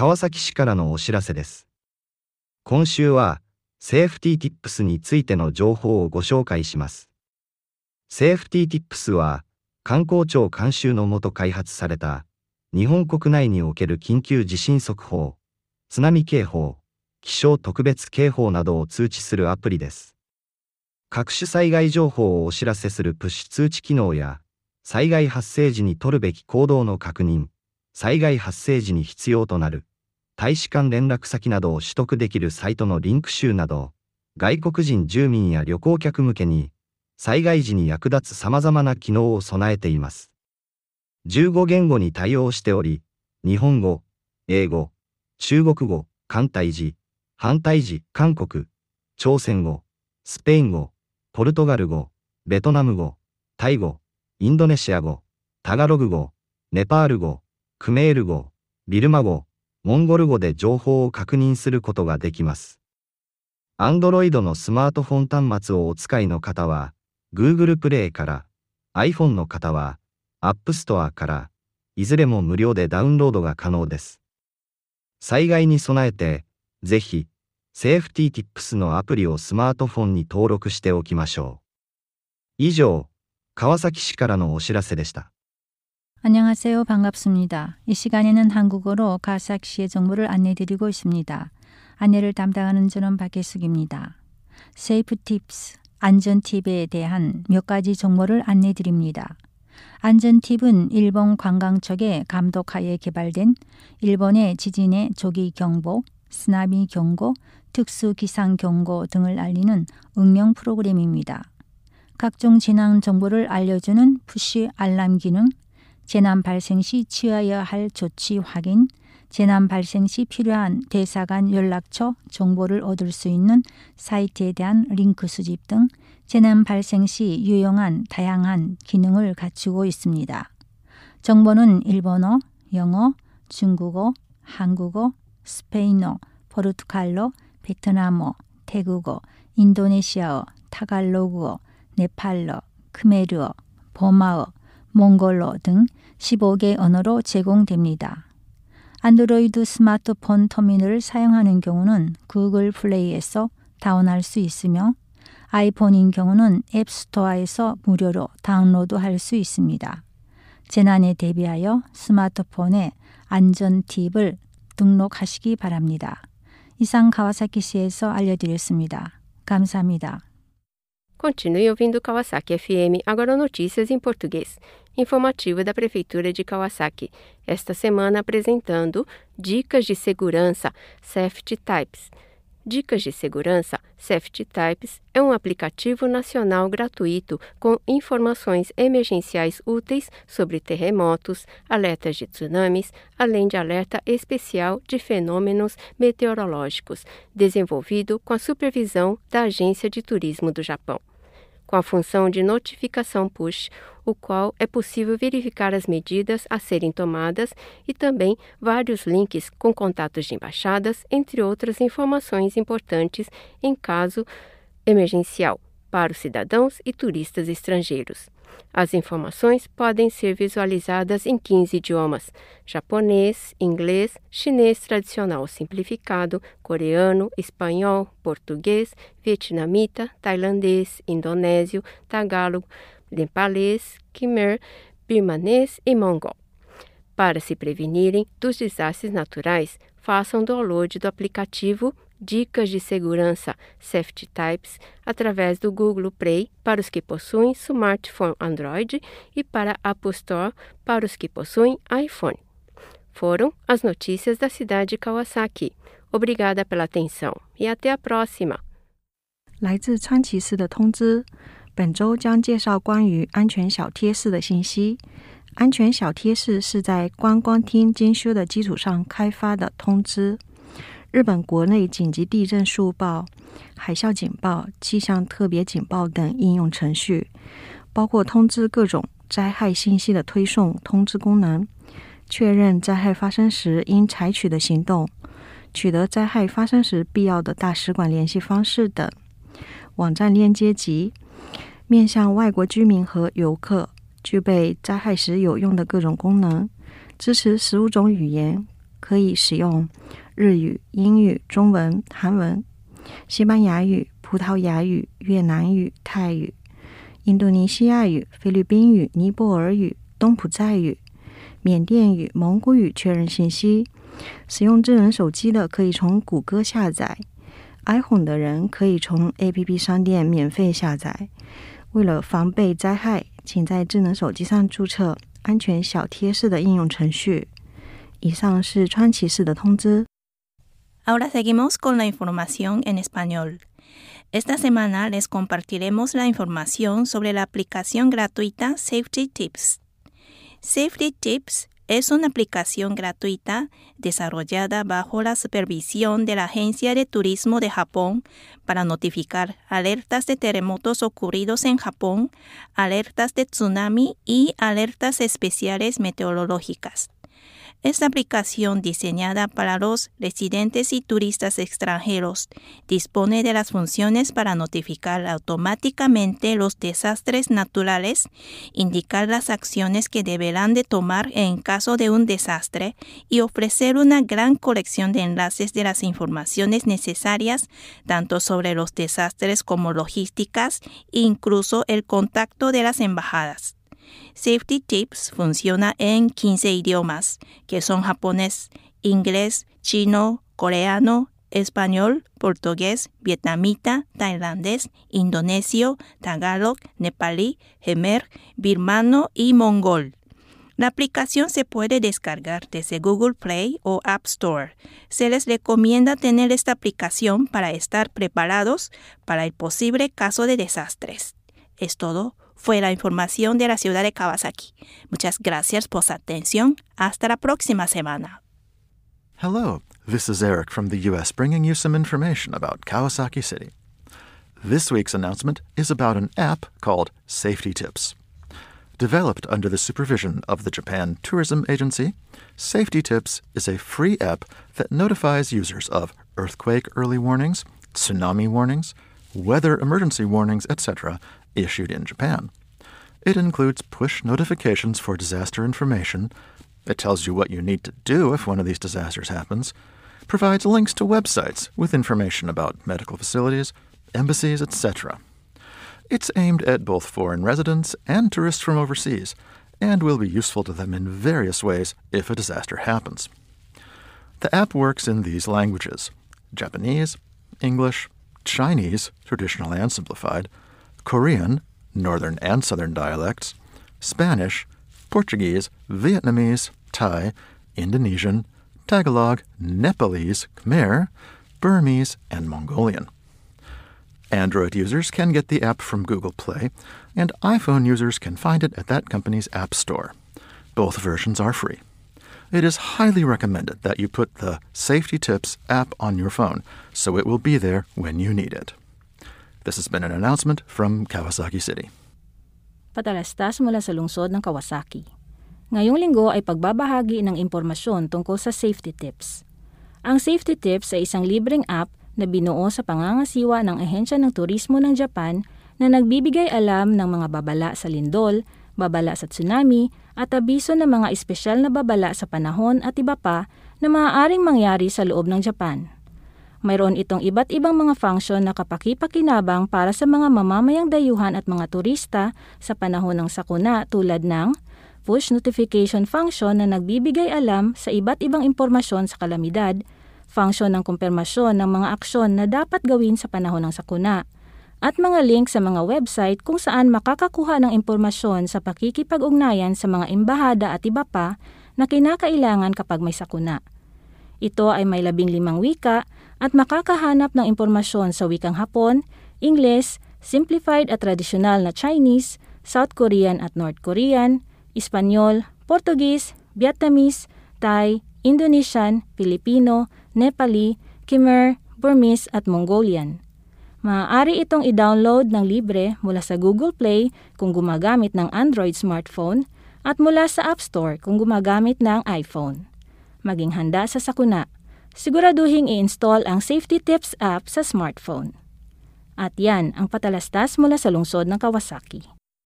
川崎市からのお知らせです。今週は、セーフティーティップスについての情報をご紹介します。セーフティーティップスは、観光庁監修のもと開発された、日本国内における緊急地震速報、津波警報、気象特別警報などを通知するアプリです。各種災害情報をお知らせするプッシュ通知機能や、災害発生時に取るべき行動の確認、災害発生時に必要となる、大使館連絡先などを取得できるサイトのリンク集など、外国人住民や旅行客向けに、災害時に役立つ様々な機能を備えています。15言語に対応しており、日本語、英語、中国語、簡体字、反対字、韓国、朝鮮語、スペイン語、ポルトガル語、ベトナム語、タイ語、インドネシア語、タガログ語、ネパール語、クメール語、ビルマ語、モンゴル語で情報を確認することができます。Android のスマートフォン端末をお使いの方は、Google Play から、iPhone の方は、App Store から、いずれも無料でダウンロードが可能です。災害に備えて、ぜひ、セーフティーティップスのアプリをスマートフォンに登録しておきましょう。以上、川崎市からのお知らせでした。 안녕하세요 반갑습니다 이 시간에는 한국어로가와사키시의 정보를 안내드리고 있습니다 안내를 담당하는 저는 박혜숙입니다 Safe Tips 안전 팁에 대한 몇 가지 정보를 안내 드립니다. 안전 팁은 일본 관광청의 감독하에 개발된 일본의 지진의 조기 경보, 쓰나미 경고, 특수 기상 경고 등을 알리는 응용 프로그램입니다. 각종 재난 정보를 알려주는 푸시 알람 기능, 재난 발생 시 취하여야 할 조치 확인, 재난 발생 시 필요한 대사관 연락처 정보를 얻을 수 있는 사이트에 대한 링크 수집 등 재난 발생 시 유용한 다양한 기능을 갖추고 있습니다. 정보는 일본어, 영어, 중국어, 한국어, 스페인어, 포르투갈어, 베트남어, 태국어, 인도네시아어, 타갈로그어, 네팔어, 크메르어, 버마어, 몽골어 등 15개 언어로 제공됩니다. 안드로이드 스마트폰 터미널을 사용하는 경우는 구글 플레이에서 다운할 수 있으며 아이폰인 경우는 앱스토어에서 무료로 다운로드할 수 있습니다. 재난에 대비하여 스마트폰에 안전 팁을 등록하시기 바랍니다. 이상 가와사키시에서 알려드렸습니다. 감사합니다. Continue ouvindo Kawasaki FM, agora notícias em português. Informativa da Prefeitura de Kawasaki. Esta semana apresentando Dicas de Segurança, Safety Types. Dicas de Segurança, Safety Types é um aplicativo nacional gratuito com informações emergenciais úteis sobre terremotos, alertas de tsunamis, além de alerta especial de fenômenos meteorológicos, desenvolvido com a supervisão da Agência de Turismo do Japão com a função de notificação push, o qual é possível verificar as medidas a serem tomadas e também vários links com contatos de embaixadas, entre outras informações importantes em caso emergencial para os cidadãos e turistas estrangeiros. As informações podem ser visualizadas em 15 idiomas: japonês, inglês, chinês tradicional simplificado, coreano, espanhol, português, vietnamita, tailandês, indonésio, tagalo, nepalês, khmer, birmanês e mongol. Para se prevenirem dos desastres naturais, façam download do aplicativo dicas de segurança Safety Types através do Google Play para os que possuem smartphone Android e para a Apple Store para os que possuem iPhone. Foram as notícias da cidade de Kawasaki. Obrigada pela atenção e até a próxima. 来自川崎市的通知，本周将介绍关于安全小贴士的信息。安全小贴士是在观光厅监修的基础上开发的通知。 日本国内紧急地震速报、海啸警报、气象特别警报等应用程序，包括通知各种灾害信息的推送通知功能，确认灾害发生时应采取的行动，取得灾害发生时必要的大使馆联系方式等。网站链接及面向外国居民和游客，具备灾害时有用的各种功能，支持十五种语言。可以使用日语、英语、中文、韩文、西班牙语、葡萄牙语、越南语、泰语、印度尼西亚语、菲律宾语、尼泊尔语、东普寨语、缅甸语、蒙古语确认信息。使用智能手机的可以从谷歌下载，iPhone 的人可以从 APP 商店免费下载。为了防备灾害，请在智能手机上注册安全小贴士的应用程序。以上是川崎市的通知。Ahora seguimos con la información en español. Esta semana les compartiremos la información sobre la aplicación gratuita Safety Tips. Safety Tips es una aplicación gratuita desarrollada bajo la supervisión de la Agencia de Turismo de Japón para notificar alertas de terremotos ocurridos en Japón, alertas de tsunami y alertas especiales meteorológicas. Esta aplicación diseñada para los residentes y turistas extranjeros dispone de las funciones para notificar automáticamente los desastres naturales, indicar las acciones que deberán de tomar en caso de un desastre y ofrecer una gran colección de enlaces de las informaciones necesarias tanto sobre los desastres como logísticas e incluso el contacto de las embajadas. Safety Tips funciona en 15 idiomas, que son japonés, inglés, chino, coreano, español, portugués, vietnamita, tailandés, indonesio, tagalog, nepalí, gemer, birmano y mongol. La aplicación se puede descargar desde Google Play o App Store. Se les recomienda tener esta aplicación para estar preparados para el posible caso de desastres. Es todo fue la información de la ciudad de Kawasaki. Muchas gracias por su atención. Hasta la próxima semana. Hello, this is Eric from the U.S. bringing you some information about Kawasaki City. This week's announcement is about an app called Safety Tips. Developed under the supervision of the Japan Tourism Agency, Safety Tips is a free app that notifies users of earthquake early warnings, tsunami warnings, weather emergency warnings, etc., issued in Japan. It includes push notifications for disaster information. It tells you what you need to do if one of these disasters happens. Provides links to websites with information about medical facilities, embassies, etc. It's aimed at both foreign residents and tourists from overseas, and will be useful to them in various ways if a disaster happens. The app works in these languages Japanese, English, Chinese, traditional and simplified, Korean, northern and southern dialects, Spanish, Portuguese, Vietnamese, Thai, Indonesian, Tagalog, Nepalese, Khmer, Burmese, and Mongolian. Android users can get the app from Google Play, and iPhone users can find it at that company's App Store. Both versions are free. It is highly recommended that you put the Safety Tips app on your phone so it will be there when you need it. This has been an announcement from Kawasaki City. Patalastas mula sa lungsod ng Kawasaki. Ngayong linggo ay pagbabahagi ng impormasyon tungkol sa safety tips. Ang safety tips ay isang libreng app na binuo sa pangangasiwa ng Ahensya ng Turismo ng Japan na nagbibigay alam ng mga babala sa lindol, babala sa tsunami, at abiso ng mga espesyal na babala sa panahon at iba pa na maaaring mangyari sa loob ng Japan. Mayroon itong iba't ibang mga function na kapakipakinabang para sa mga mamamayang dayuhan at mga turista sa panahon ng sakuna tulad ng push notification function na nagbibigay alam sa iba't ibang impormasyon sa kalamidad, function ng kumpirmasyon ng mga aksyon na dapat gawin sa panahon ng sakuna, at mga link sa mga website kung saan makakakuha ng impormasyon sa pakikipag-ugnayan sa mga embahada at iba pa na kinakailangan kapag may sakuna. Ito ay may labing limang wika at makakahanap ng impormasyon sa wikang Hapon, Ingles, simplified at tradisyonal na Chinese, South Korean at North Korean, Espanyol, Portuguese, Vietnamese, Thai, Indonesian, Filipino, Nepali, Khmer, Burmese at Mongolian. Maaari itong i-download ng libre mula sa Google Play kung gumagamit ng Android smartphone at mula sa App Store kung gumagamit ng iPhone. Maging handa sa sakuna siguraduhin i-install ang Safety Tips app sa smartphone. At yan ang patalastas mula sa lungsod ng Kawasaki.